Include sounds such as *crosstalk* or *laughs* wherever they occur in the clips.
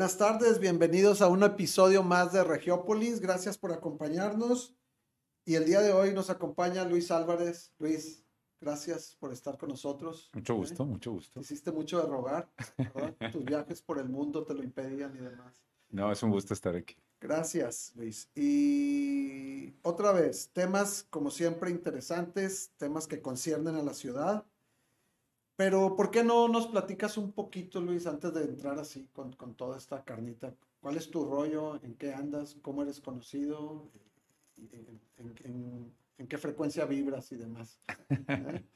Buenas tardes, bienvenidos a un episodio más de Regiópolis. Gracias por acompañarnos. Y el día de hoy nos acompaña Luis Álvarez. Luis, gracias por estar con nosotros. Mucho gusto, mucho gusto. Hiciste mucho de rogar, ¿verdad? *laughs* Tus viajes por el mundo te lo impedían y demás. No, es un gusto estar aquí. Gracias, Luis. Y otra vez, temas como siempre interesantes, temas que conciernen a la ciudad. Pero, ¿por qué no nos platicas un poquito, Luis, antes de entrar así con, con toda esta carnita? ¿Cuál es tu rollo? ¿En qué andas? ¿Cómo eres conocido? ¿En, en- en- en qué frecuencia vibras y demás? *laughs*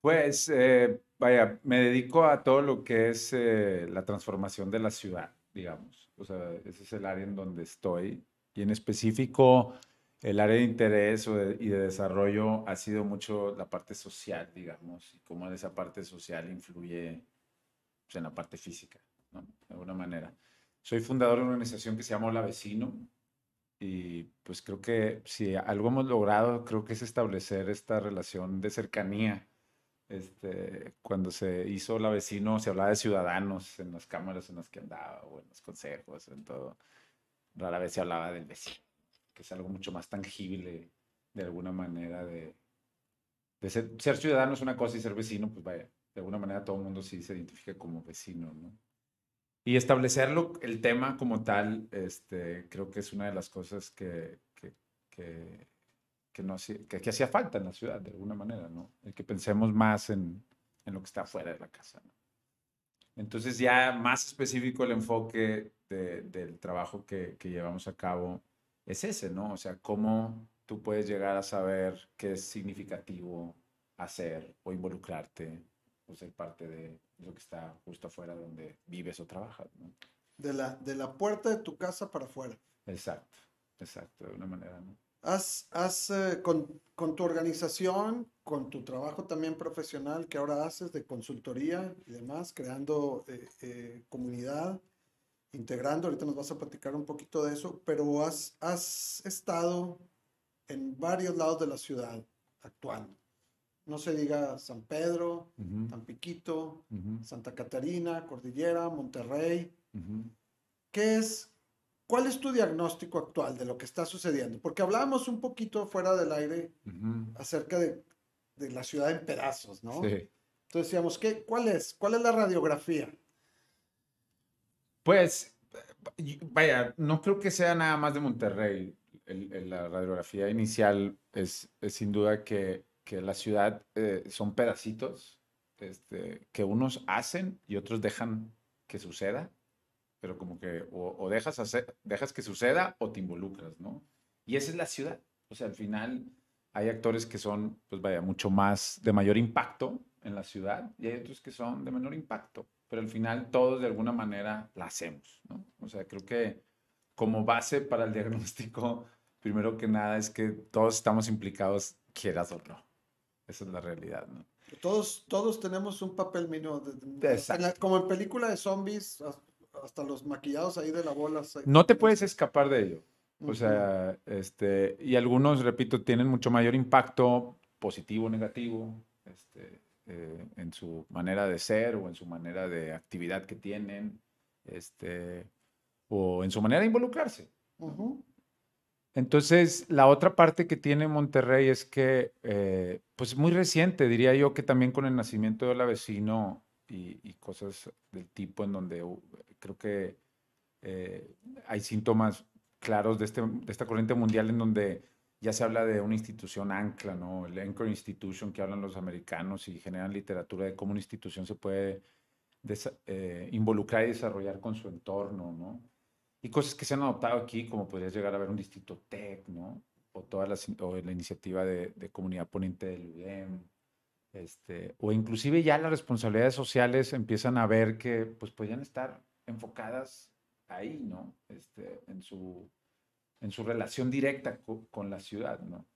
Pues, eh, vaya, me dedico a todo lo que es eh, la transformación de la ciudad, digamos. O sea, ese es el área en donde estoy. Y en específico, el área de interés y de desarrollo ha sido mucho la parte social, digamos, y cómo esa parte social influye pues, en la parte física, ¿no? De alguna manera. Soy fundador de una organización que se llama Hola Vecino. Y pues creo que si algo hemos logrado, creo que es establecer esta relación de cercanía. Este, cuando se hizo la vecino, se hablaba de ciudadanos en las cámaras en las que andaba, o en los consejos, en todo. Rara vez se hablaba del vecino, que es algo mucho más tangible de alguna manera de, de ser, ser ciudadano es una cosa y ser vecino, pues vaya, de alguna manera todo el mundo sí se identifica como vecino, ¿no? Y establecerlo, el tema como tal, este, creo que es una de las cosas que, que, que, que no que, que hacía falta en la ciudad, de alguna manera, ¿no? El que pensemos más en, en lo que está fuera de la casa, ¿no? Entonces ya más específico el enfoque de- del trabajo que, que llevamos a cabo es ese, ¿no? O sea, cómo tú puedes llegar a saber qué es significativo hacer o involucrarte o ser parte de lo que está justo afuera de donde vives o trabajas, ¿no? De la, de la puerta de tu casa para afuera. Exacto, exacto, de una manera, ¿no? Has, has, eh, con, con tu organización, con tu trabajo también profesional que ahora haces de consultoría y demás, creando eh, eh, comunidad, integrando, ahorita nos vas a platicar un poquito de eso, pero has, has estado en varios lados de la ciudad actuando. No se diga San Pedro, Ujú, Tampiquito, ujú, Santa Catarina, Cordillera, Monterrey. ¿Qué es, cuál es tu diagnóstico actual de lo que está sucediendo? Porque hablábamos un poquito fuera del aire acerca de, de la ciudad en pedazos, ¿no? Sí. Entonces decíamos, ¿qué, ¿cuál es? ¿Cuál es la radiografía? Pues, vaya, no creo que sea nada más de Monterrey. El- la radiografía inicial es, es sin duda que, que la ciudad eh, son pedacitos este, que unos hacen y otros dejan que suceda, pero como que o, o dejas, hacer, dejas que suceda o te involucras, ¿no? Y esa es la ciudad. O sea, al final hay actores que son, pues vaya, mucho más de mayor impacto en la ciudad y hay otros que son de menor impacto, pero al final todos de alguna manera la hacemos, ¿no? O sea, creo que como base para el *laughs* diagnóstico, primero que nada es que todos estamos implicados, quieras o no. Esa es la realidad, ¿no? Todos, todos tenemos un papel mínimo. como en película de zombies, as- hasta los maquillados ahí de la bola. No te puedes escapar de ello. O sea, este, y algunos, repito, tienen mucho mayor impacto positivo negativo este, eh, en su manera de ser o en su manera de actividad que tienen, este, o en su manera de involucrarse. Entonces, la otra parte que tiene Monterrey es que, eh, pues muy reciente, diría yo que también con el nacimiento de la vecino y, y cosas del tipo en donde uh, creo que eh, hay síntomas claros de, este, de esta corriente mundial en donde ya se habla de una institución ancla, ¿no? El anchor institution que hablan los americanos y generan literatura de cómo una institución se puede eh, involucrar y desarrollar con su entorno, ¿no? Y cosas que se han adoptado aquí, como podría llegar a haber un distrito tech, ¿no? O, todas las, o la iniciativa de, de comunidad ponente del UDEM, este, o inclusive ya las responsabilidades sociales empiezan a ver que pues podrían estar enfocadas ahí, ¿no? Este, en, su, en su relación directa co- con la ciudad, ¿no?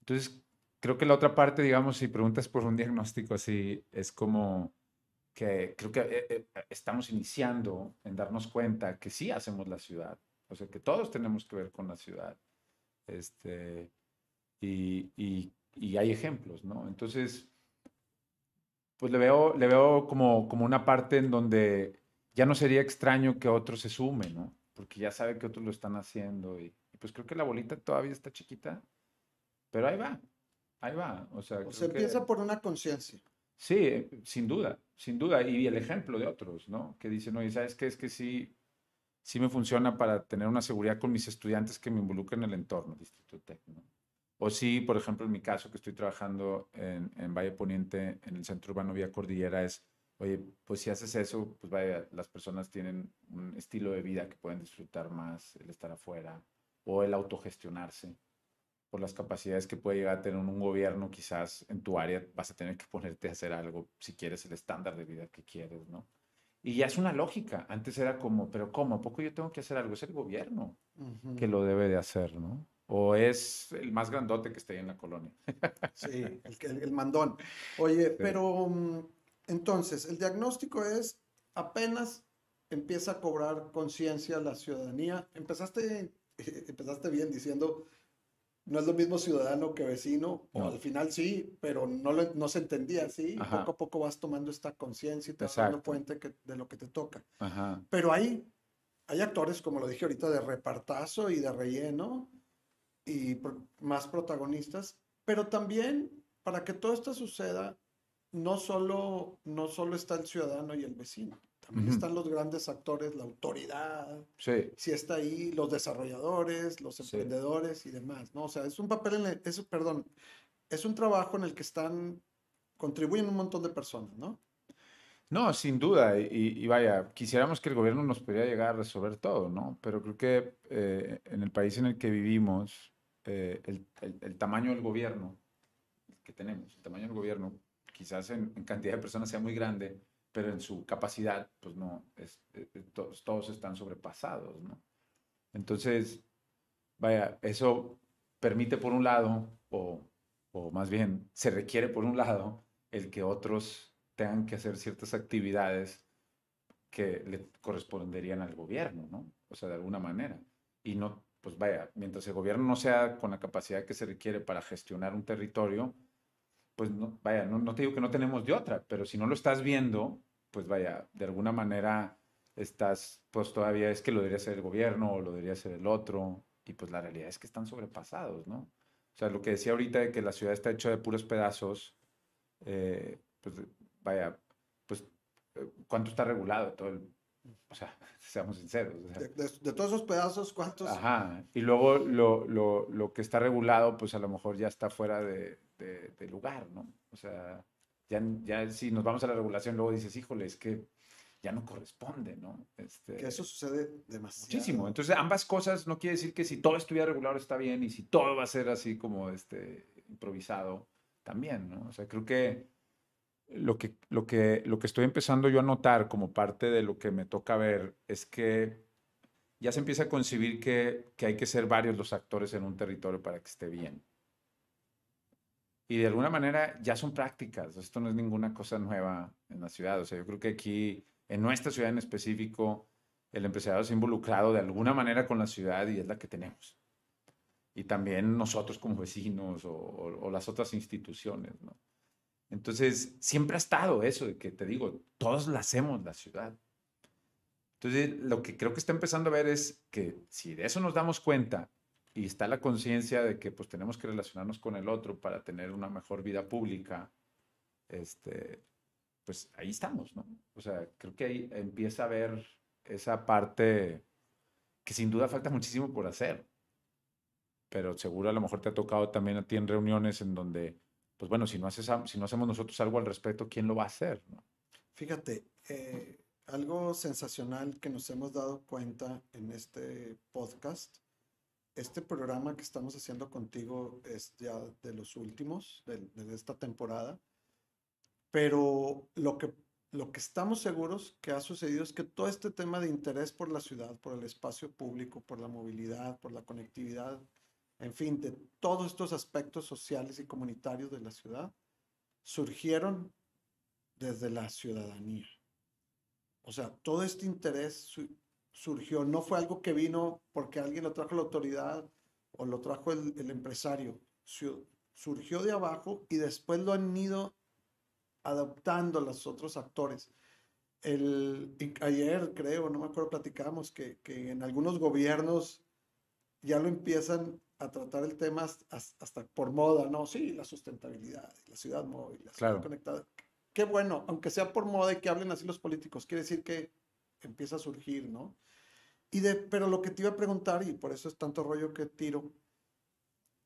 Entonces, creo que la otra parte, digamos, si preguntas por un diagnóstico así, es como que creo que eh, eh, estamos iniciando en darnos cuenta que sí hacemos la ciudad, o sea, que todos tenemos que ver con la ciudad. Este, y, y- y hay ejemplos, ¿no? Entonces, pues le veo, le veo como, como una parte en donde ya no sería extraño que otro se sume, ¿no? Porque ya sabe que otros lo están haciendo y, pues creo que la bolita todavía está chiquita, pero ahí va, ahí va. O sea, se empieza por una conciencia. Sí, sin duda, sin duda. Y el ejemplo de otros, ¿no? Que dicen, oye, ¿sabes qué? Es que sí, sí me funciona para tener una seguridad con mis estudiantes que me involucren en el entorno del Instituto Tec, ¿no? O sí, por ejemplo, en mi caso, que estoy trabajando en, en Valle Poniente, en el Centro Urbano Vía Cordillera, es, oye, pues si haces eso, pues vaya, las personas tienen un estilo de vida que pueden disfrutar más, el estar afuera, o el autogestionarse por las capacidades que puede llegar a tener un gobierno, quizás en tu área vas a tener que ponerte a hacer algo si quieres el estándar de vida que quieres, ¿no? Y ya es una lógica. Antes era como, pero ¿cómo? ¿A poco yo tengo que hacer algo? Es el gobierno que lo debe de hacer, ¿no? O es el más grandote que esté ahí en la colonia. sí, el, el, mandón. Oye, *laughs* pero mm, entonces, el diagnóstico es apenas empieza a cobrar conciencia la ciudadanía. Empezaste, *laughs* empezaste bien diciendo no es lo mismo ciudadano que vecino, o al final sí, pero no, no se entendía así. Poco a poco vas tomando esta conciencia y te vas dando cuenta de lo que te toca. Pero hay, hay actores, como lo dije ahorita, de repartazo y de relleno y más protagonistas, pero también para que todo esto suceda, no solo, no solo está el ciudadano y el vecino. También están los grandes actores, la autoridad, sí. si está ahí, los desarrolladores, los emprendedores y demás, ¿no? O sea, es un papel, en el, es, perdón, es un trabajo en el que están, contribuyen un montón de personas, ¿no? No, sin duda, y, vaya, quisiéramos que el gobierno nos pudiera llegar a resolver todo, ¿no? Pero creo que eh, en el país en el que vivimos, eh, el, el, tamaño del gobierno que tenemos, el tamaño del gobierno, quizás en, cantidad de personas sea muy grande, pero en su capacidad, pues no, eh, eh, todos, todos, están sobrepasados, ¿no? Entonces, vaya, eso permite por un lado, o, o más bien se requiere por un lado, el que otros tengan que hacer ciertas actividades que le corresponderían al gobierno, ¿no? O sea, de alguna manera. Y no, pues vaya, mientras el gobierno no sea con la capacidad que se requiere para gestionar un territorio, pues no, vaya, no, no, te digo que no tenemos de otra, pero si no lo estás viendo, pues vaya, de alguna manera estás, pues todavía es que lo debería ser el gobierno o lo debería ser el otro, y pues la realidad es que están sobrepasados, ¿no? O sea, lo que decía ahorita de que la ciudad está hecha de puros pedazos, eh, pues vaya, pues eh, cuánto está regulado todo el, o sea, *laughs* seamos sinceros. de, todos esos pedazos, ¿cuántos? Ajá, y luego lo, lo, lo, que está regulado, pues a lo mejor ya está fuera de, de, lugar, ¿no? O sea, ya, ya si nos vamos a la regulación, luego dices, híjole, es que ya no corresponde, ¿no? Este, que eso sucede demasiado. Muchísimo. Entonces, ambas cosas no quiere decir que si todo estuviera regulado está bien y si todo va a ser así como este, improvisado, también, ¿no? O sea, creo que lo que, lo que, lo que estoy empezando yo a notar como parte de lo que me toca ver es que ya se empieza a concebir que, que hay que ser varios los actores en un territorio para que esté bien. Y de alguna manera ya son prácticas, esto no es ninguna cosa nueva en la ciudad. O sea, yo creo que aquí, en nuestra ciudad en específico, el empresariado se ha involucrado de alguna manera con la ciudad y es la que tenemos. Y también nosotros como vecinos o, o, las otras instituciones, ¿no? Entonces, siempre ha estado eso de que te digo, todos la hacemos la ciudad. Entonces, lo que creo que está empezando a ver es que si de eso nos damos cuenta y está la conciencia de que pues tenemos que relacionarnos con el otro para tener una mejor vida pública, este, pues ahí estamos, ¿no? O sea, creo que ahí empieza a ver esa parte que sin duda falta muchísimo por hacer, pero seguro a lo mejor te ha tocado también a ti en reuniones en donde, pues bueno, si no, haces, si no hacemos nosotros algo al respecto, ¿quién lo va a hacer? ¿no? Fíjate, eh, algo sensacional que nos hemos dado cuenta en este podcast este programa que estamos haciendo contigo es ya de los últimos de, esta temporada, pero lo que, lo que estamos seguros que ha sucedido es que todo este tema de interés por la ciudad, por el espacio público, por la movilidad, por la conectividad, en fin, de todos estos aspectos sociales y comunitarios de la ciudad, surgieron desde la ciudadanía. O sea, todo este interés surgió, no fue algo que vino porque alguien lo trajo la autoridad o lo trajo el, empresario, surgió de abajo y después lo han ido adoptando los otros actores. el, ayer creo, no me acuerdo, platicamos que, que en algunos gobiernos ya lo empiezan a tratar el tema hasta, por moda, ¿no? Sí, la sustentabilidad, la ciudad móvil, la ciudad conectada. Qué bueno, aunque sea por moda y que hablen así los políticos, quiere decir que empieza a surgir, ¿no? Y de, pero lo que te iba a preguntar, y por eso es tanto rollo que tiro,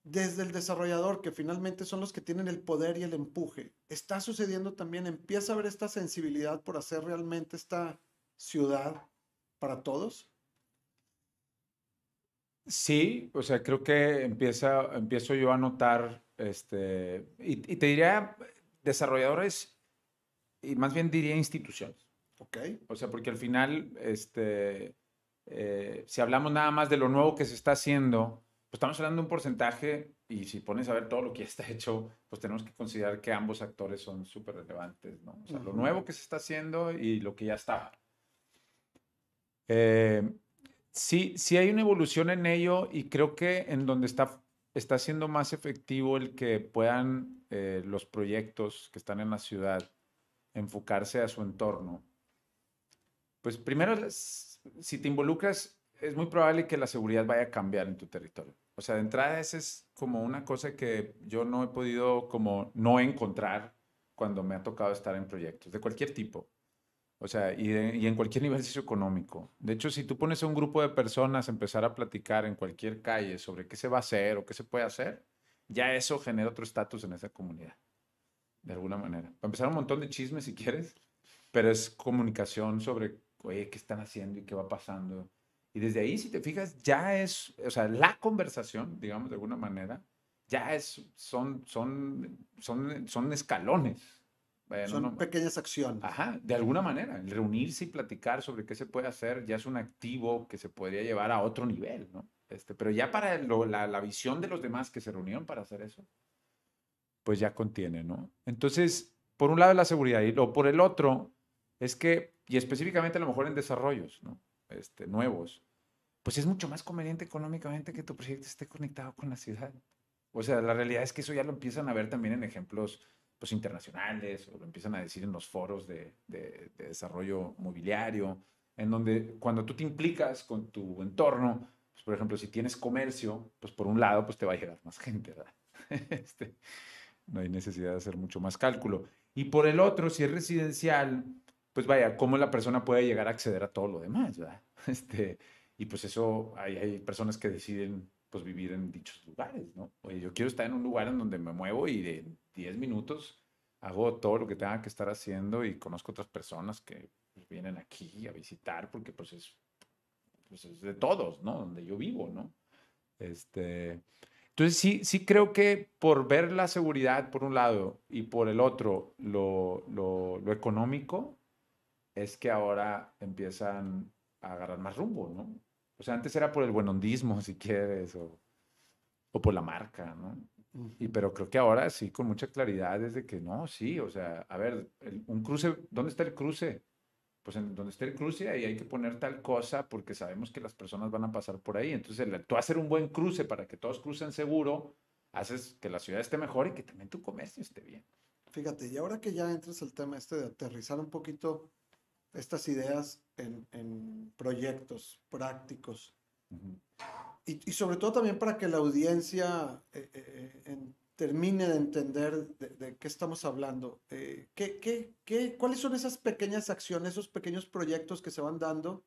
desde el desarrollador, que finalmente son los que tienen el poder y el empuje, está sucediendo también, empieza a haber esta sensibilidad por hacer realmente esta ciudad para todos. Sí, o sea, creo que empieza, empiezo yo a notar, este, y, te diría desarrolladores, y más bien diría instituciones. Ok. O sea, porque al final, este, eh, si hablamos nada más de lo nuevo que se está haciendo, pues estamos hablando de un porcentaje, y si pones a ver todo lo que ya está hecho, pues tenemos que considerar que ambos actores son súper relevantes, ¿no? O sea, lo nuevo que se está haciendo y lo que ya está. Eh, Sí, sí hay una evolución en ello y creo que en donde está, está siendo más efectivo el que puedan eh, los proyectos que están en la ciudad enfocarse a su entorno. Pues primero, si te involucras, es muy probable que la seguridad vaya a cambiar en tu territorio. O sea, de entrada esa es como una cosa que yo no he podido como no encontrar cuando me ha tocado estar en proyectos de cualquier tipo. O sea, y, en cualquier nivel socioeconómico. De hecho, si tú pones a un grupo de personas a empezar a platicar en cualquier calle sobre qué se va a hacer o qué se puede hacer, ya eso genera otro estatus en esa comunidad, de alguna manera. Para empezar, un montón de chismes si quieres, pero es comunicación sobre, oye, qué están haciendo y qué va pasando. Y desde ahí, si te fijas, ya es, o sea, la conversación, digamos, de alguna manera, ya es, son, son, son, son escalones son pequeñas acciones. Ajá, de alguna manera. El reunirse y platicar sobre qué se puede hacer ya es un activo que se podría llevar a otro nivel, ¿no? Este, pero ya para la, la, visión de los demás que se reunieron para hacer eso, pues ya contiene, ¿no? Entonces, por un lado la seguridad y lo, por el otro es que, y específicamente a lo mejor en desarrollos, ¿no? Este, nuevos, pues es mucho más conveniente económicamente que tu proyecto esté conectado con la ciudad. O sea, la realidad es que eso ya lo empiezan a ver también en ejemplos pues, internacionales, o lo empiezan a decir en los foros de, de, desarrollo mobiliario, en donde cuando tú te implicas con tu entorno, pues, por ejemplo, si tienes comercio, pues por un lado, pues te va a llegar más gente, ¿verdad? *laughs* Este, no hay necesidad de hacer mucho más cálculo. Y por el otro, si es residencial, pues vaya, ¿cómo la persona puede llegar a acceder a todo lo demás. *laughs* Este, y pues eso, hay, hay personas que deciden pues vivir en dichos lugares, ¿no? Oye, yo quiero estar en un lugar en donde me muevo y de 10 minutos hago todo lo que tenga que estar haciendo y conozco otras personas que pues, vienen aquí a visitar porque pues es, pues es de todos, ¿no? Donde yo vivo, ¿no? Este, entonces sí, sí creo que por ver la seguridad por un lado y por el otro lo, lo económico, es que ahora empiezan a agarrar más rumbo, ¿no? O sea, antes era por el buenondismo, *laughs* si quieres, o, o por la marca, ¿no? Y pero creo que ahora sí, con mucha claridad, es de que no, sí, o sea, a ver, un cruce, ¿dónde está el cruce? Pues en donde está el cruce ahí hay que poner tal cosa porque sabemos que las personas van a pasar por ahí. Entonces, tú hacer un buen cruce para que todos crucen seguro, haces que la ciudad esté mejor y que también tu comercio esté bien. Fíjate, y ahora que ya entras al tema este de aterrizar un poquito estas ideas en, proyectos prácticos. y, sobre todo también para que la audiencia eh, eh, eh, termine de entender de, qué estamos hablando. ¿qué, qué, qué, cuáles son esas pequeñas acciones, esos pequeños proyectos que se van dando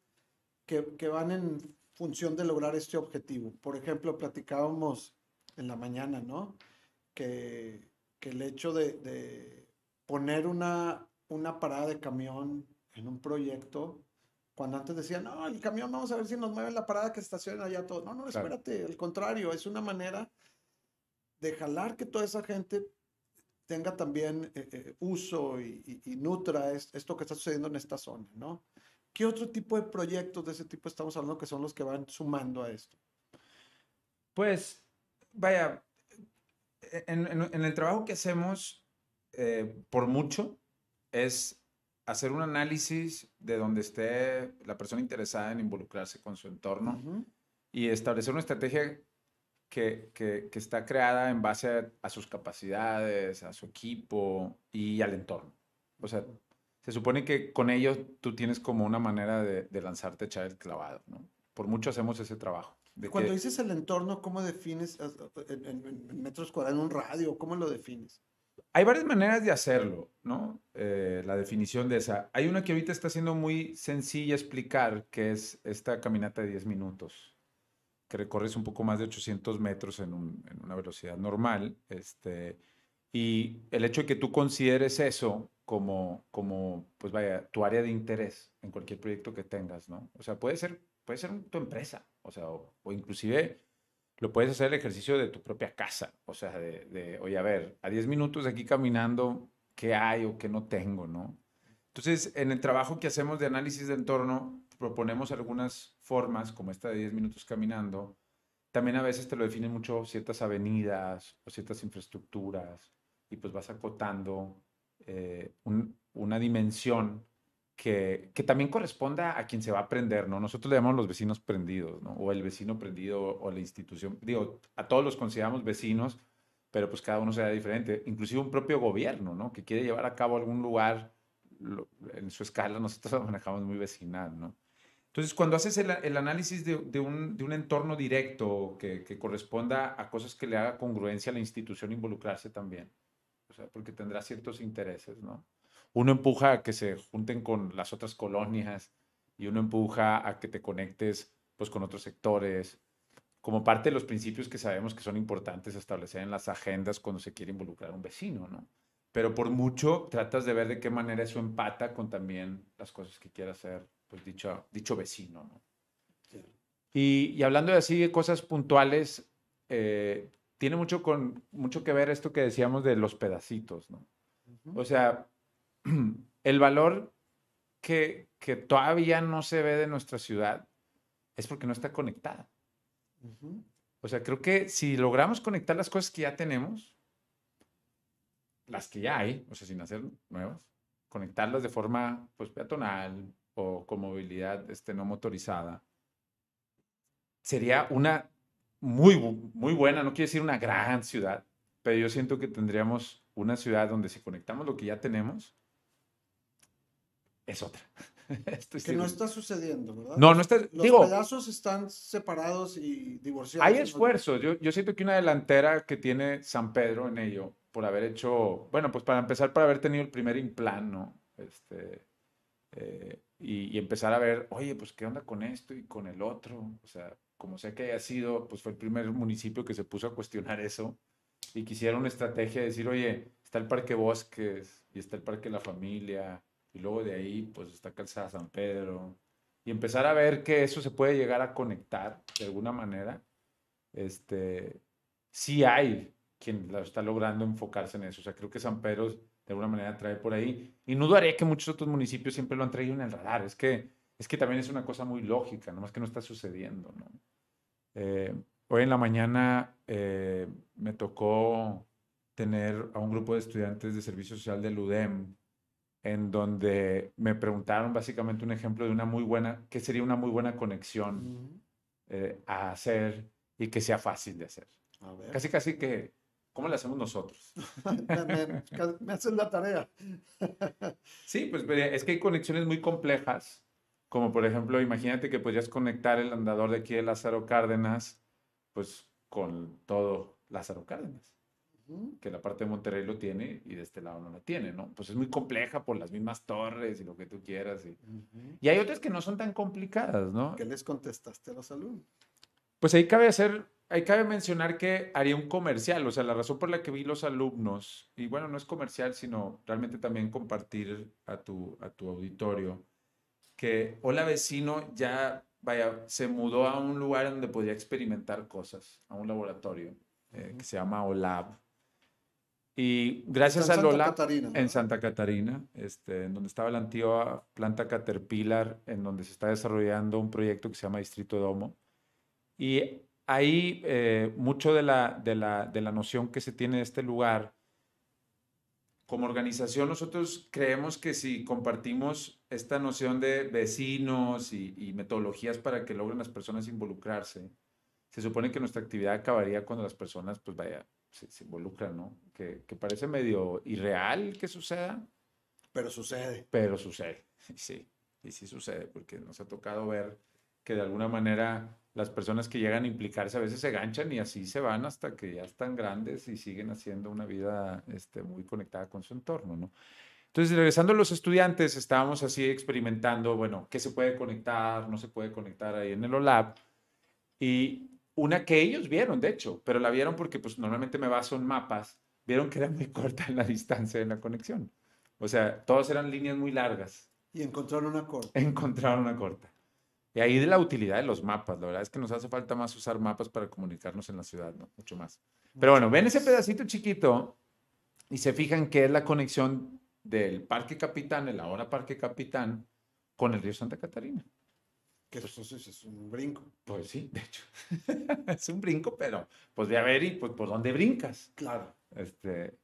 que, que van en función de lograr este objetivo? Por ejemplo, platicábamos en la mañana, ¿no? Que, que el hecho de, de poner una, una parada de camión en un proyecto, cuando antes decían, no, el camión vamos a ver si nos mueve la parada que estacionen allá todo. No, no, espérate, al contrario, es una manera de jalar que toda esa gente tenga también eh, eh, uso y, nutra esto que está sucediendo en esta zona, ¿no? ¿Qué otro tipo de proyectos de ese tipo estamos hablando que son los que van sumando a esto? Pues, vaya, en, el trabajo que hacemos, eh, por mucho, es hacer un análisis de donde esté la persona interesada en involucrarse con su entorno y establecer una estrategia que, que, que está creada en base a, sus capacidades, a su equipo y al entorno. O sea, se supone que con ello tú tienes como una manera de, lanzarte a echar el clavado, ¿no? Por mucho hacemos ese trabajo. Cuando dices el entorno, ¿cómo defines en, metros cuadrados, en un radio? ¿Cómo lo defines? Hay varias maneras de hacerlo, ¿no? Eh, la definición de esa. Hay una que ahorita está siendo muy sencilla explicar, que es esta caminata de 10 minutos, que recorres un poco más de 800 metros en, en una velocidad normal. Este, y el hecho de que tú consideres eso como, como, pues vaya, tu área de interés en cualquier proyecto que tengas, ¿no? O sea, puede ser, puede ser tu empresa, o sea, o, inclusive lo puedes hacer el ejercicio de tu propia casa, o sea, de, de, oye, a ver, a 10 minutos de aquí caminando, ¿qué hay o qué no tengo, no? Entonces, en el trabajo que hacemos de análisis de entorno, proponemos algunas formas, como esta de 10 minutos caminando. También a veces te lo definen mucho ciertas avenidas o ciertas infraestructuras y pues vas acotando eh, una dimensión que, también corresponda a quien se va a aprender, ¿no? Nosotros le llamamos los vecinos prendidos, ¿no? O el vecino prendido o la institución. Digo, a todos los consideramos vecinos, pero pues cada uno será diferente. Inclusive un propio gobierno, ¿no? Que quiere llevar a cabo algún lugar en su escala, nosotros lo manejamos muy vecinal, ¿no? Entonces, cuando haces el, análisis de, un, entorno directo que, que corresponda a cosas que le haga congruencia a la institución involucrarse también, porque tendrá ciertos intereses, ¿no? Uno empuja a que se junten con las otras colonias y uno empuja a que te conectes pues con otros sectores, como parte de los principios que sabemos que son importantes establecer en las agendas cuando se quiere involucrar a un vecino, ¿no? Pero por mucho tratas de ver de qué manera eso empata con también las cosas que quiera hacer, pues dicho, dicho vecino, ¿no? Y, y, hablando de así de cosas puntuales, eh, tiene mucho, con, mucho que ver esto que decíamos de los pedacitos, ¿no? O sea, el valor que, que, todavía no se ve de nuestra ciudad es porque no está conectada. O sea, creo que si logramos conectar las cosas que ya tenemos, las que ya hay, o sea, sin hacer nuevas, conectarlas de forma pues, peatonal o con movilidad este, no motorizada, sería una muy, muy buena, no quiero decir una gran ciudad, pero yo siento que tendríamos una ciudad donde si conectamos lo que ya tenemos, es otra. *laughs* que no está sucediendo, ¿verdad? No, no está. Los pedazos están separados y divorciados. Hay esfuerzos. Yo, yo siento que una delantera que tiene San Pedro en ello, por haber hecho, bueno, pues para empezar, por haber tenido el primer implan, ¿no? Este, eh, y, y, empezar a ver, oye, pues qué onda con esto y con el otro. O sea, como sea que haya sido, pues fue el primer municipio que se puso a cuestionar eso y quisiera una estrategia de decir, oye, está el Parque Bosques y está el Parque La Familia y luego de ahí pues está Calzada San Pedro y empezar a ver que eso se puede llegar a conectar de alguna manera. Este, sí hay quien está logrando enfocarse en eso. O sea, creo que San Pedro de alguna manera trae por ahí. Y no dudaría que muchos otros municipios siempre lo han traído en el radar. Es que es que también es una cosa muy lógica, nomás que no está sucediendo. ¿no? Eh, hoy en la mañana eh, me tocó tener a un grupo de estudiantes de servicio social del UDEM, en donde me preguntaron básicamente un ejemplo de una muy buena, que sería una muy buena conexión eh, a hacer y que sea fácil de hacer. Casi, casi que, ¿cómo lo hacemos nosotros? *laughs* me, me hacen la tarea. *laughs* sí, pues es que hay conexiones muy complejas como por ejemplo, imagínate que podrías conectar el andador de aquí de Lázaro Cárdenas, pues con todo Lázaro Cárdenas, que la parte de Monterrey lo tiene y de este lado no lo tiene, ¿no? Pues es muy compleja por las mismas torres y lo que tú quieras. Y, y hay otras que no son tan complicadas, ¿no? ¿Qué les contestaste a los alumnos? Pues ahí cabe hacer, ahí cabe mencionar que haría un comercial, o sea, la razón por la que vi los alumnos, y bueno, no es comercial, sino realmente también compartir a tu, a tu auditorio que Hola Vecino ya, vaya, se mudó a un lugar donde podía experimentar cosas, a un laboratorio eh, que se llama OLAB. Y gracias a Lola, en Santa Catarina, este, en donde estaba la antigua planta Caterpillar, en donde se está desarrollando un proyecto que se llama Distrito Domo. Y ahí eh, mucho de la, de, la, de la noción que se tiene de este lugar como organización nosotros creemos que si compartimos esta noción de vecinos y, metodologías para que logren las personas involucrarse, se supone que nuestra actividad acabaría cuando las personas, pues vaya, se, involucran, ¿no? Que, parece medio irreal que suceda, Pero sucede. Pero sucede, *laughs* sí, y sí sucede, porque nos ha tocado ver que de alguna manera las personas que llegan a implicarse a veces se ganchan y así se van hasta que ya están grandes y siguen haciendo una vida este, muy conectada con su entorno, ¿no? Entonces, regresando a los estudiantes, estábamos así experimentando, bueno, qué se puede conectar, no se puede conectar ahí en el OLAB. Y una que ellos vieron, de hecho, pero la vieron porque pues normalmente me baso en mapas, vieron que era muy *laughs* corta la distancia de la conexión. O sea, todas eran líneas muy largas. Y encontraron una corta. Encontraron una corta. Y ahí de la utilidad de los mapas. La verdad es que nos hace falta más usar mapas para comunicarnos en la ciudad, ¿no? Mucho más. Pero bueno, ven ese pedacito chiquito y se fijan que es la conexión del Parque Capitán, el ahora Parque Capitán, con el río Santa Catarina. Que eso es un brinco. Pues sí, de hecho. *laughs* es un brinco, pero pues de a ver y pues por dónde brincas. Claro. Este,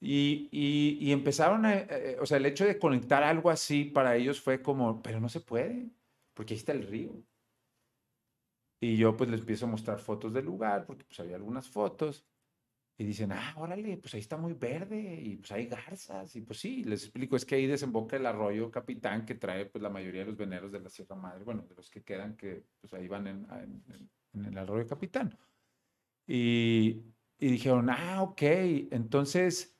y, y, y empezaron a, eh, eh, o sea, el hecho de conectar algo así para ellos fue como, pero no se puede, porque ahí está el río. Y yo pues les empiezo a mostrar fotos del lugar, porque pues había algunas fotos. Y dicen, ah, órale, pues ahí está muy verde y pues hay garzas. Y pues sí, les explico, es que ahí desemboca el arroyo Capitán que trae pues la mayoría de los veneros de la Sierra Madre, bueno, de los que quedan que pues ahí van en, en, el arroyo Capitán. Y, y dijeron, ah, ok, entonces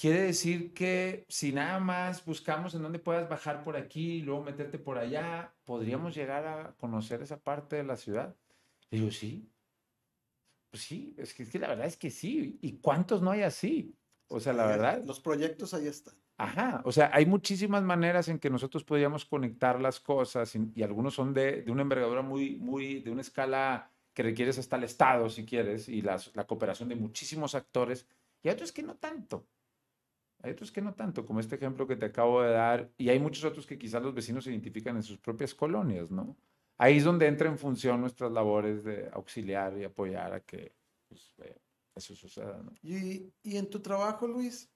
quiere decir que si nada más buscamos en dónde puedas bajar por aquí y luego meterte por allá, podríamos llegar a conocer esa parte de la ciudad. Y digo, sí, pues sí, es que, es que la verdad es que sí. ¿Y cuántos no hay así? O sea, la verdad. Los proyectos ahí están. Ajá, o sea, hay muchísimas maneras en que nosotros podríamos conectar las cosas y, y algunos son de, de, una envergadura muy, muy, de una escala que requieres hasta el Estado, si quieres, y las, la cooperación de muchísimos actores, y hay otros que no tanto. Hay otros que no tanto, como este ejemplo que te acabo de dar, y hay muchos otros que quizás los vecinos se identifican en sus propias colonias, ¿no? Ahí es donde entra en función nuestras labores de auxiliar y apoyar a que pues, eso suceda. ¿no? Y, y, en tu trabajo, Luis,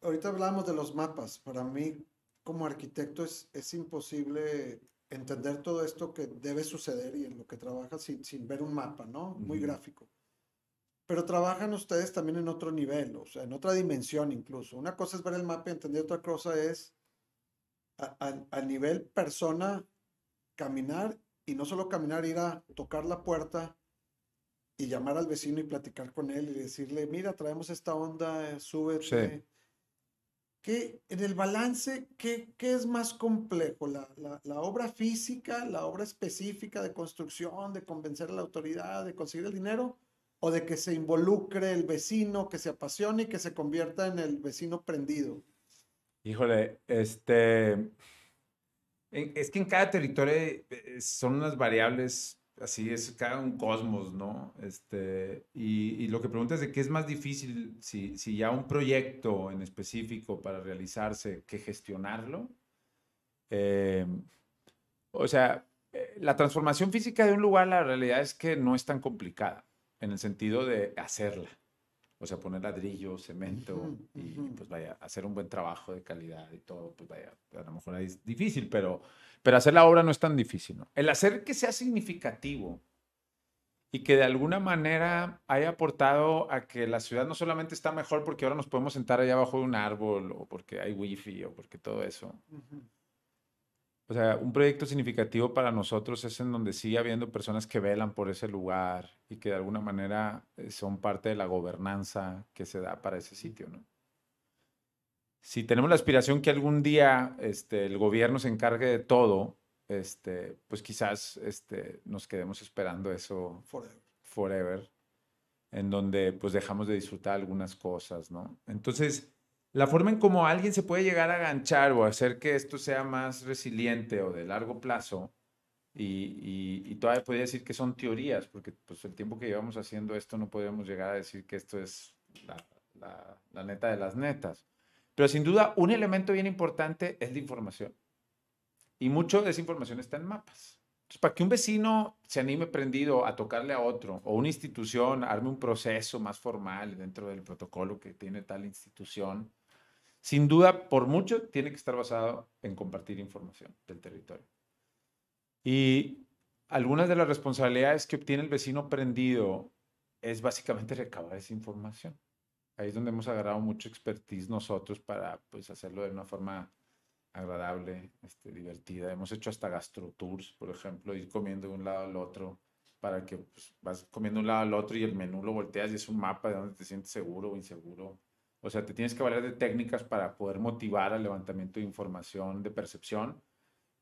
ahorita hablamos de los mapas. Para mí, como arquitecto, es, es imposible entender todo esto que debe suceder y en lo que trabajas sin, sin ver un mapa, ¿no? Muy uh -huh. gráfico. Pero trabajan ustedes también en otro nivel, o sea, en otra dimensión incluso. Una cosa es ver el mapa y entender, otra cosa es a, a, a nivel persona caminar y no solo caminar, ir a tocar la puerta y llamar al vecino y platicar con él y decirle, mira, traemos esta onda, súbete. Sí. ¿Qué, en el balance, ¿qué, qué es más complejo? ¿La, la, la, obra física, la obra específica de construcción, de convencer a la autoridad, de conseguir el dinero? ¿O de que se involucre el vecino, que se apasione y que se convierta en el vecino prendido? Híjole, este, es que en cada territorio eh, son unas variables, así es, cada un cosmos, ¿no? Este, y, y lo que preguntas de qué es más difícil, si, si ya un proyecto en específico para realizarse, que gestionarlo. Eh, o sea, eh, la transformación física de un lugar, la realidad es que no es tan complicada, en el sentido de hacerla. O sea, poner ladrillo, cemento uh -huh, y uh -huh. pues vaya, hacer un buen trabajo de calidad y todo, pues vaya, a lo mejor es difícil, pero, pero hacer la obra no es tan difícil, ¿no? El hacer que sea significativo y que de alguna manera haya aportado a que la ciudad no solamente está mejor porque ahora nos podemos sentar allá abajo de un árbol o porque hay wifi o porque todo eso. Uh -huh. O sea, un proyecto significativo para nosotros es en donde sigue habiendo personas que velan por ese lugar y que de alguna manera eh, son parte de la gobernanza que se da para ese sitio, ¿no? Si tenemos la aspiración que algún día este, el gobierno se encargue de todo, este, pues quizás este, nos quedemos esperando eso forever. forever, en donde pues dejamos de disfrutar algunas cosas, ¿no? Entonces, la forma en cómo alguien se puede llegar a aganchar o hacer que esto sea más resiliente o de largo plazo, y, y, y, todavía podría decir que son teorías, porque pues el tiempo que llevamos haciendo esto no podemos llegar a decir que esto es la, la, la neta de las netas. Pero sin duda, un elemento bien importante es la información. Y mucho de esa información está en mapas. Entonces, para que un vecino se anime prendido a tocarle a otro, o una institución arme un proceso más formal dentro del protocolo que tiene tal institución, sin duda, por mucho, tiene que estar basado en compartir información del territorio. Y algunas de las responsabilidades que obtiene el vecino prendido es básicamente recabar esa información. ahí es donde hemos agarrado mucho expertise nosotros para pues hacerlo de una forma agradable, este, divertida. Hemos hecho hasta gastrotours, por ejemplo, ir comiendo de un lado al otro para que pues, vas comiendo de un lado al otro y el menú lo volteas y es un mapa de donde te sientes seguro o inseguro. O sea, te tienes que valer de técnicas para poder motivar al levantamiento de información, de percepción,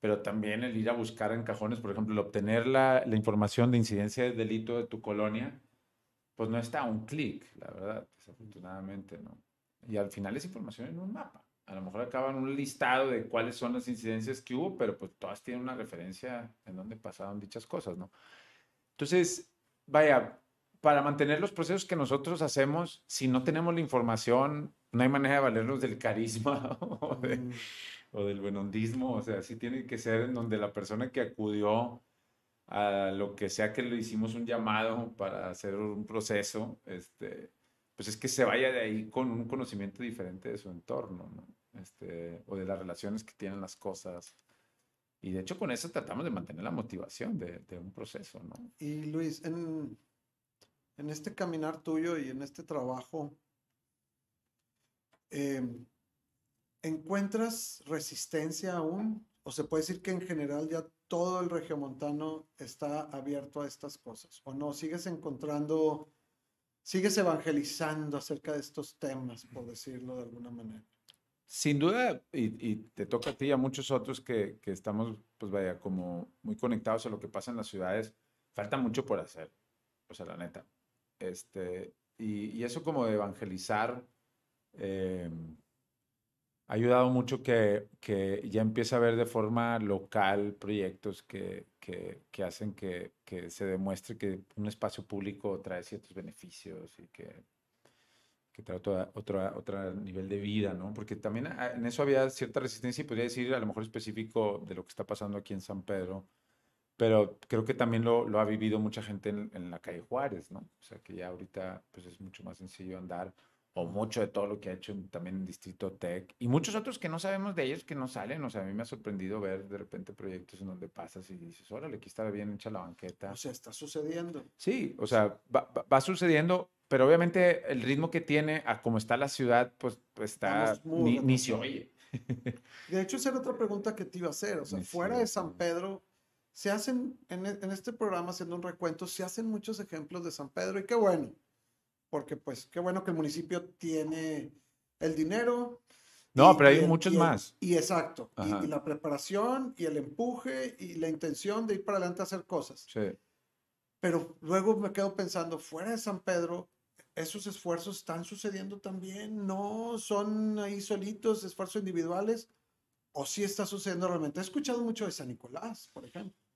pero también el ir a buscar en cajones, por ejemplo, el obtener la, la información de incidencia de delito de tu colonia, pues no está a un clic, la verdad, desafortunadamente, ¿no? Y al final es información en un mapa. A lo mejor acaban un listado de cuáles son las incidencias que hubo, pero pues todas tienen una referencia en dónde pasaron dichas cosas, ¿no? Entonces, vaya, para mantener los procesos que nosotros hacemos, si no tenemos la información, no hay manera de valernos del carisma *laughs* o, mm. o del buenondismo. O sea, sí tiene que ser en donde la persona que acudió a lo que sea que le hicimos un llamado para hacer un proceso, este, pues es que se vaya de ahí con un conocimiento diferente de su entorno, ¿no? Este, o de las relaciones que tienen las cosas. Y de hecho con eso tratamos de mantener la motivación de, de un proceso, ¿no? Y Luis, en, en, este caminar tuyo y en este trabajo, em, ¿encuentras resistencia aún? ¿O se puede decir que en general ya todo el regiomontano está abierto a estas cosas? ¿O no? ¿Sigues encontrando, sigues evangelizando acerca de estos temas, por decirlo de alguna manera? Sin duda, y, te toca a ti y a muchos otros que, que, estamos, pues vaya, como muy conectados a lo que pasa en las ciudades, falta mucho por hacer, o sea, la neta. Este, y, eso como de evangelizar eh, ha ayudado mucho que, que, ya empiece a haber de forma local proyectos que, que, que hacen que, se demuestre que un espacio público trae ciertos beneficios y que que trae otro, otro, otro nivel de vida, ¿no? Porque también ah, en eso había cierta resistencia y podría decir a lo mejor específico de lo que está pasando aquí en San Pedro, pero creo que también lo, lo ha vivido mucha gente en, en, la calle Juárez, ¿no? O sea, que ya ahorita pues es mucho más sencillo andar, o mucho de todo lo que ha hecho también en Distrito Tech, y muchos otros que no sabemos de ellos, que no salen, o sea, a mí me ha sorprendido ver de repente proyectos en donde pasas y dices, órale, aquí está bien hecha la banqueta. O sea, está sucediendo. Sí, o sea, va, va sucediendo pero obviamente el ritmo que tiene a cómo está la ciudad, pues, pues está, ni, ni, se oye. *laughs* De hecho, esa era otra pregunta que te iba a hacer. O sea, fuera de San Pedro, se hacen, en, e, en, este programa, haciendo un recuento, se hacen muchos ejemplos de San Pedro y qué bueno, porque pues qué bueno que el municipio tiene el dinero. No, pero hay muchos más. Y exacto, y, y, la preparación y el empuje y la intención de ir para adelante a hacer cosas. Sí. Pero luego me quedo pensando, fuera de San Pedro, esos esfuerzos están sucediendo también, no son ahí solitos, esfuerzos individuales, o sí está sucediendo realmente. He escuchado mucho de San Nicolás, por ejemplo.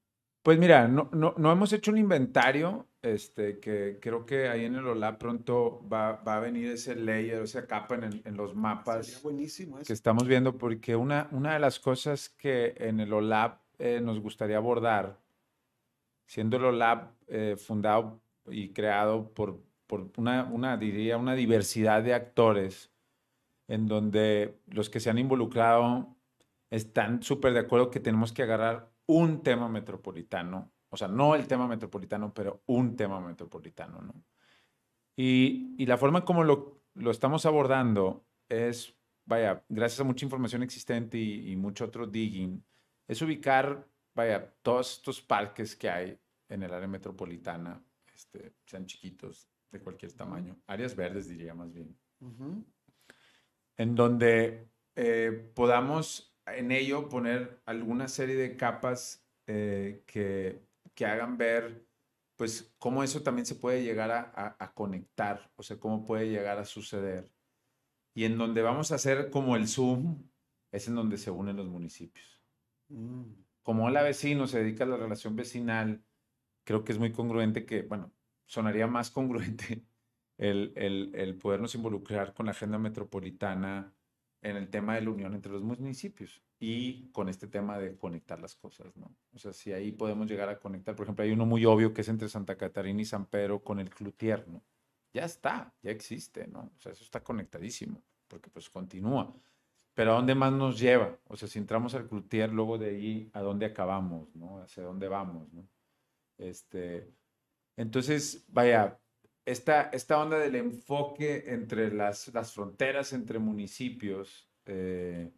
Pues mira, no, no, no hemos hecho un inventario, este, que creo que ahí en el OLAP pronto va, va a venir ese layer, esa capa en, en los mapas buenísimo que estamos viendo, porque una, una de las cosas que en el OLAP eh, nos gustaría abordar, siendo el OLAP eh, fundado y creado por por una, una, diría, una diversidad de actores en donde los que se han involucrado están súper de acuerdo que tenemos que agarrar un tema metropolitano, o sea, no el tema metropolitano, pero un tema metropolitano, ¿no? Y, y la forma como lo, lo, estamos abordando es, vaya, gracias a mucha información existente y, y mucho otro digging, es ubicar, vaya, todos estos parques que hay en el área metropolitana, este, sean chiquitos, de cualquier tamaño, áreas verdes diría más bien, en donde eh, podamos en ello poner alguna serie de capas eh, que, que, hagan ver pues cómo eso también se puede llegar a, a, conectar, o sea, cómo puede llegar a suceder. Y en donde vamos a hacer como el Zoom, es en donde se unen los municipios. Mm. Como la vecino se dedica a la relación vecinal, creo que es muy congruente que, bueno, sonaría más congruente *laughs* el, el, el, podernos involucrar con la agenda metropolitana en el tema de la unión entre los municipios y con este tema de conectar las cosas, ¿no? O sea, si ahí podemos llegar a conectar, por ejemplo, hay uno muy obvio que es entre Santa Catarina y San Pedro con el Cloutier, ¿no? Ya está, ya existe, ¿no? O sea, eso está conectadísimo, porque pues continúa. Pero ¿a dónde más nos lleva? O sea, si entramos al Cloutier, luego de ahí, ¿a dónde acabamos, ¿no? ¿Hacia dónde vamos, ¿no? Este, entonces, vaya, esta, esta onda del enfoque entre las, las fronteras entre municipios, eh,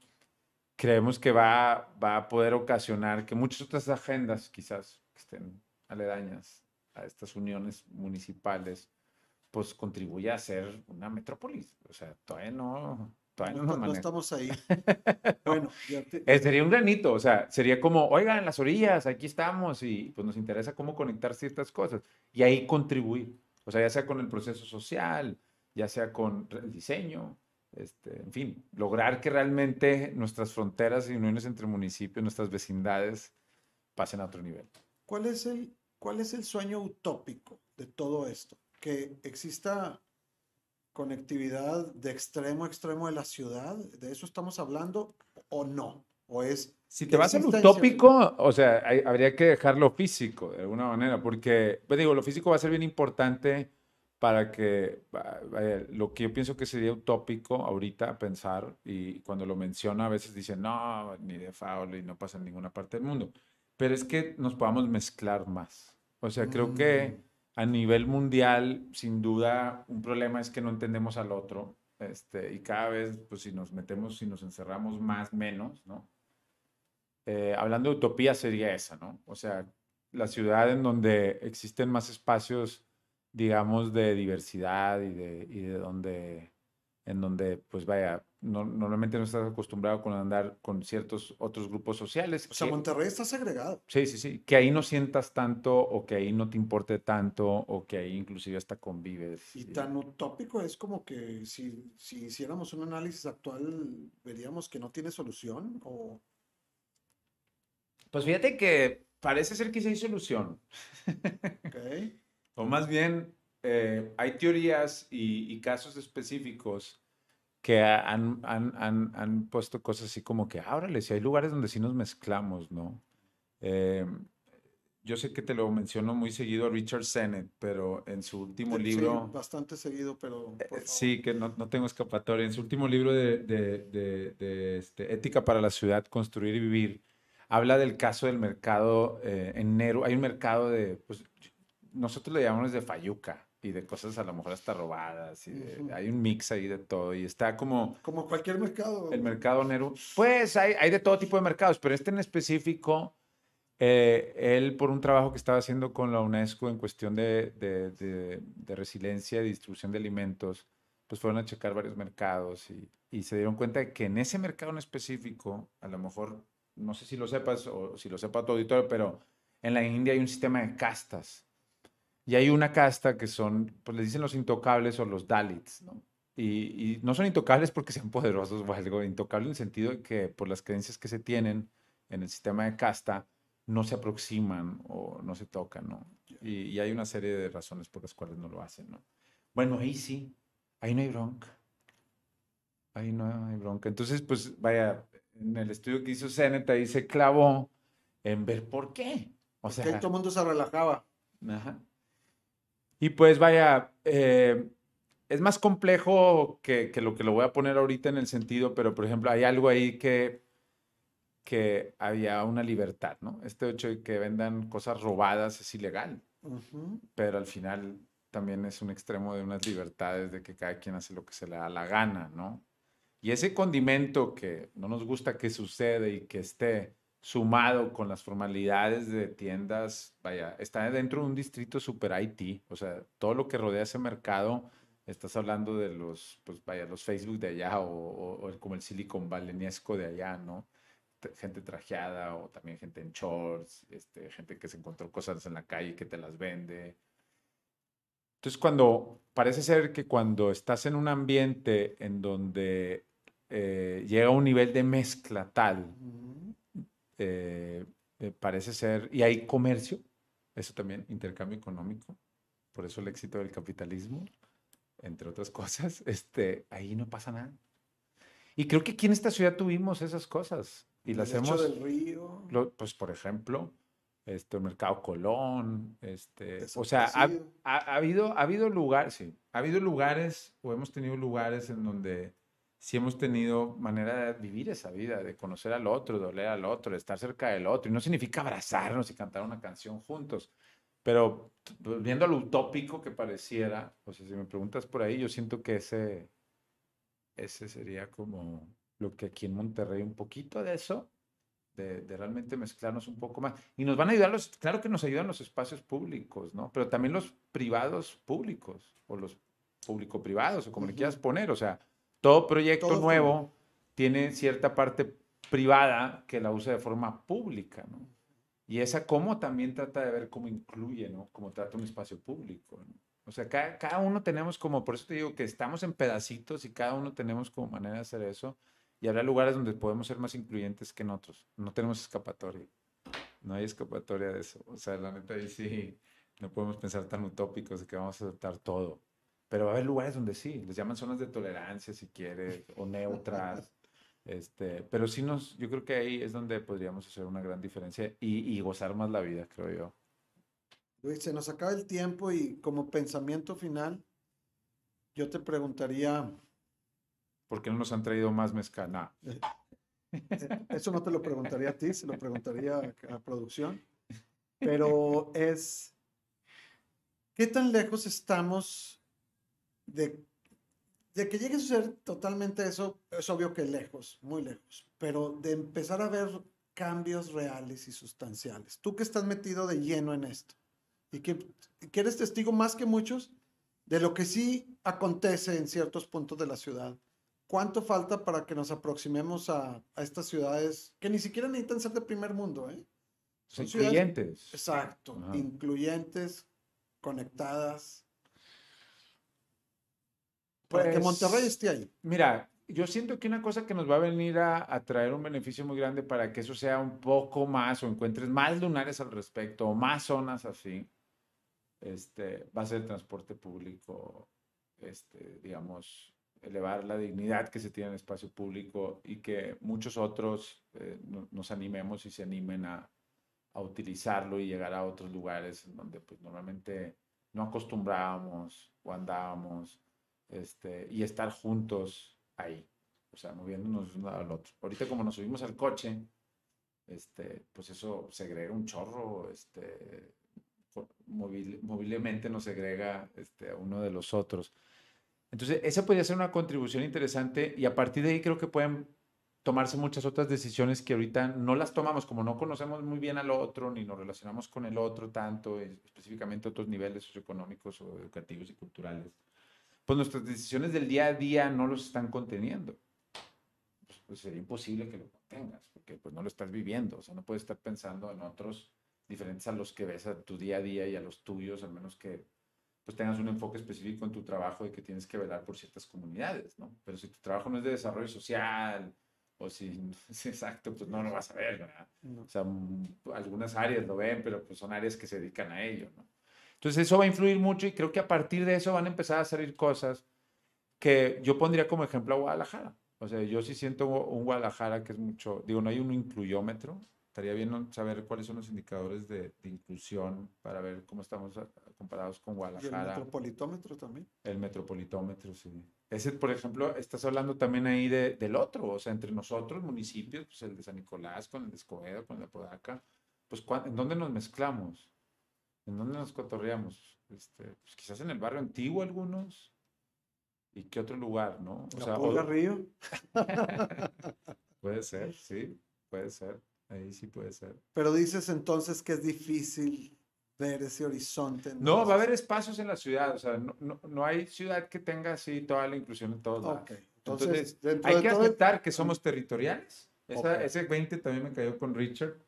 creemos que va, va a poder ocasionar que muchas otras agendas, quizás que estén aledañas a estas uniones municipales, pues contribuya a ser una metrópolis. O sea, todavía no, todavía no, no, estamos ahí. *laughs* bueno, eh, sería un granito, o sea, sería como, oigan, las orillas, aquí estamos y pues nos interesa cómo conectar ciertas cosas y ahí contribuir. O sea, ya sea con el proceso social, ya sea con el diseño, este, en fin, lograr que realmente nuestras fronteras y uniones entre municipios, nuestras vecindades, pasen a otro nivel. ¿Cuál es el, cuál es el sueño utópico de todo esto? Que exista conectividad de extremo a extremo de la ciudad, ¿de eso estamos hablando o no? ¿O es... Si te vas al utópico, o sea, habría que dejarlo físico de alguna manera, porque, pues digo, lo físico va a ser bien importante para que lo que yo pienso que sería utópico ahorita pensar, y cuando lo menciona a veces dicen, no, ni de faul y no pasa en ninguna parte del mundo, pero es que nos podamos mezclar más. O sea, creo que mm. a nivel mundial, sin duda, un problema es que no entendemos al otro, este, y cada vez, pues si nos metemos, si nos encerramos más, menos, ¿no? Eh, hablando de utopía sería esa, ¿no? O sea, la ciudad en donde existen más espacios digamos, de diversidad y de, y de donde, en donde, pues vaya, no, normalmente no estás acostumbrado con andar con ciertos otros grupos sociales. O sea, Monterrey está segregado. Sí, sí, sí. Que ahí no sientas tanto o que ahí no te importe tanto o que ahí inclusive hasta convives. Y, tan utópico es como que si, si hiciéramos un análisis actual, veríamos que no tiene solución o... Pues fíjate que parece ser que sí hay solución. Okay. O más bien, eh, hay teorías y, casos específicos que han, han, puesto cosas así como que, ábrale, si hay lugares donde sí nos mezclamos, ¿no? Eh, yo sé que te lo menciono muy seguido a Richard Sennett, pero en su último libro... Sí, bastante seguido, pero... Eh, sí, que no, no, tengo escapatoria. En su último libro de, de, de, este, Ética para la Ciudad, Construir y Vivir, habla del caso del mercado en Nero. Hay un mercado de... Pues, nosotros le llamamos de fayuca y de cosas a lo mejor hasta robadas. Y Hay un mix ahí de todo y está como... Como cualquier mercado. El mercado Neru. Pues hay, hay de todo tipo de mercados, pero este en específico, eh, él por un trabajo que estaba haciendo con la UNESCO en cuestión de, de, de, resiliencia y distribución de alimentos, pues fueron a checar varios mercados y, y se dieron cuenta de que en ese mercado en específico, a lo mejor, no sé si lo sepas o si lo sepa tu auditorio, pero en la India hay un sistema de castas y hay una casta que son, pues les dicen los intocables o los Dalits, ¿no? Y, no son intocables porque sean poderosos *laughs* o algo, intocables en el sentido de que por las creencias que se tienen en el sistema de casta, no se aproximan o no se tocan, ¿no? Y, hay una serie de razones por las cuales no lo hacen, ¿no? Bueno, ahí sí, ahí no hay bronca. Ahí no hay bronca. Entonces, pues vaya, en el estudio que hizo Zenet ahí se clavó en ver por qué. O sea, todo el mundo se relajaba. Ajá. Y pues vaya, eh, es más complejo que, lo que lo voy a poner ahorita en el sentido, pero por ejemplo, hay algo ahí que, que había una libertad, ¿no? Este hecho de que vendan cosas robadas es ilegal, pero al final también es un extremo de unas libertades de que cada quien hace lo que se le da la gana, ¿no? Y ese condimento que no nos gusta que sucede y que esté sumado con las formalidades de tiendas, vaya, está dentro de un distrito super IT, o sea, todo lo que rodea ese mercado, estás hablando de los, pues vaya, los Facebook de allá o, como el Silicon Valleyesco de allá, ¿no? Gente trajeada o también gente en shorts, este, gente que se encontró cosas en la calle que te las vende. Entonces, cuando, parece ser que cuando estás en un ambiente en donde eh, llega un nivel de mezcla tal, eh, parece ser, y hay comercio, eso también, intercambio económico, por eso el éxito del capitalismo, entre otras *laughs* cosas, este, ahí no pasa nada. Y creo que aquí en esta ciudad tuvimos esas cosas y las hemos... del río. pues, por ejemplo, este, el Mercado Colón, este, o sea, ha, ha, habido, ha habido lugares, sí, ha habido lugares o hemos tenido lugares en donde si hemos tenido manera de vivir esa vida, de conocer al otro, de oler al otro, de estar cerca del otro. Y no significa abrazarnos y cantar una canción juntos, Pero viendo lo utópico que pareciera, o sea, si me preguntas por ahí, yo siento que ese, ese sería como lo que aquí en Monterrey un poquito de eso, de, de, realmente mezclarnos un poco más. Y nos van a ayudar los, claro que nos ayudan los espacios públicos, ¿no? Pero también los privados públicos, o los público-privados, o como le quieras poner. O sea, todo proyecto nuevo tiene cierta parte privada que la usa de forma pública, ¿no? Y esa cómo también trata de ver cómo incluye, ¿no? Cómo trata un espacio público, ¿no? O sea, cada, cada, uno tenemos como, por eso te digo que estamos en pedacitos y cada uno tenemos como manera de hacer eso. Y habrá lugares donde podemos ser más incluyentes que en otros. No tenemos escapatoria. No hay escapatoria de eso. O sea, la neta ahí sí, no podemos pensar tan utópicos de que vamos a aceptar todo. Pero va a haber lugares donde sí, les llaman zonas de tolerancia si quieres, o neutras. *laughs* Este, pero sí nos, yo creo que ahí es donde podríamos hacer una gran diferencia y, y gozar más la vida, creo yo. Luis, se nos acaba el tiempo y como pensamiento final, yo te preguntaría... ¿Por qué no nos han traído más mezcal? Eh, eh, eso no te lo preguntaría a ti, se lo preguntaría a, a producción. Pero *laughs* es, ¿qué tan lejos estamos de de que llegue a ser totalmente eso, es obvio que lejos, muy lejos, pero de empezar a ver cambios reales y sustanciales. Tú que estás metido de lleno en esto y que, eres testigo más que muchos de lo que sí acontece en ciertos puntos de la ciudad. ¿Cuánto falta para que nos aproximemos a, estas ciudades que ni siquiera necesitan ser de primer mundo? ¿eh? Son incluyentes. exacto, incluyentes, conectadas, para que Monterrey pues, esté ahí. Mira, yo siento que una cosa que nos va a venir a, traer un beneficio muy grande para que eso sea un poco más o encuentres más lunares al respecto o más zonas así, este, va a ser el transporte público, este, digamos, elevar la dignidad que se tiene en el espacio público y que muchos otros eh, nos animemos y se animen a, a, utilizarlo y llegar a otros lugares donde pues normalmente no acostumbrábamos o andábamos este, y estar juntos ahí, o sea, moviéndonos uno al otro. Ahorita como nos subimos al coche, este, pues eso segrega un chorro, este, móvilmente nos segrega este, a uno de los otros. Entonces, esa podría ser una contribución interesante y a partir de ahí creo que pueden tomarse muchas otras decisiones que ahorita no las tomamos, como no conocemos muy bien al otro, ni nos relacionamos con el otro tanto, específicamente otros niveles socioeconómicos o educativos y culturales pues nuestras decisiones del día a día no los están conteniendo. Pues, pues, sería imposible que lo contengas, porque pues no lo estás viviendo, o sea, no puedes estar pensando en otros diferentes a los que ves a tu día a día y a los tuyos, al menos que pues tengas un enfoque específico en tu trabajo y que tienes que velar por ciertas comunidades, ¿no? Pero si tu trabajo no es de desarrollo social, o si *laughs* es exacto, pues no lo vas a ver, ¿verdad? O sea, algunas áreas lo ven, pero pues son áreas que se dedican a ello, ¿no? Entonces eso va a influir mucho y creo que a partir de eso van a empezar a salir cosas que yo pondría como ejemplo a Guadalajara. O sea, yo sí siento un Guadalajara que es mucho, digo, no hay un incluyómetro. Estaría bien saber cuáles son los indicadores de, inclusión para ver cómo estamos comparados con Guadalajara. ¿Y el metropolitómetro también? El metropolitómetro, sí. Ese, por ejemplo, estás hablando también ahí de, del otro, o sea, entre nosotros, municipios, pues el de San Nicolás, con el de Escobedo, con el de Podaca, pues ¿en dónde nos mezclamos? ¿En dónde nos cotorreamos? Este, pues quizás en el barrio antiguo algunos. ¿Y qué otro lugar, no? O sea, o... Río. *laughs* puede ser, sí, puede ser. Ahí sí puede ser. Pero dices entonces que es difícil ver ese horizonte. No, va a haber espacios en la ciudad. O sea, no, no, no, hay ciudad que tenga así toda la inclusión en todos lados. Entonces, hay que aceptar que somos territoriales. Ese 20 también me cayó con Richard,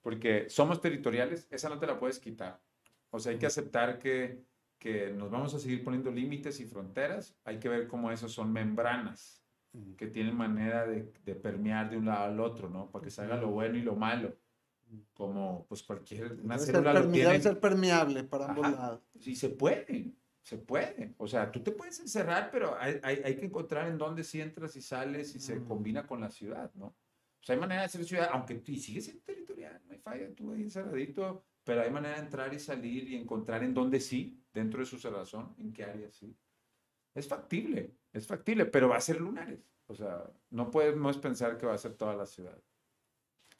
porque somos territoriales, esa no te la puedes quitar. O sea, hay que aceptar que, que nos vamos a seguir poniendo límites y fronteras. Hay que ver cómo esos son membranas que tienen manera de, de, permear de un lado al otro, ¿no? Para que salga lo bueno y lo malo. Como pues cualquier una célula lo tiene. ser permeable para ambos lados. Sí, se puede, se puede. O sea, tú te puedes encerrar, pero hay, hay, hay que encontrar en dónde si entras y sales y se combina con la ciudad, ¿no? O sea, hay manera de ser ciudad, aunque tú sigues siendo territorial, no hay falla, tú ahí encerradito pero hay manera de entrar y salir y encontrar en dónde sí, dentro de su cerrazón, en qué área sí. Es factible, es factible, pero va a ser lunares. O sea, no podemos pensar que va a ser toda la ciudad.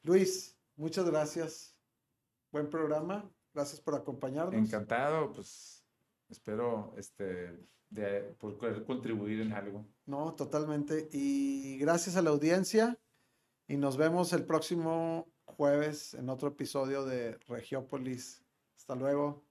Luis, muchas gracias. Buen programa. Gracias por acompañarnos. Encantado, pues espero este, de poder contribuir en algo. No, totalmente. Y gracias a la audiencia. Y nos vemos el próximo jueves en otro episodio de Regiópolis. Hasta luego.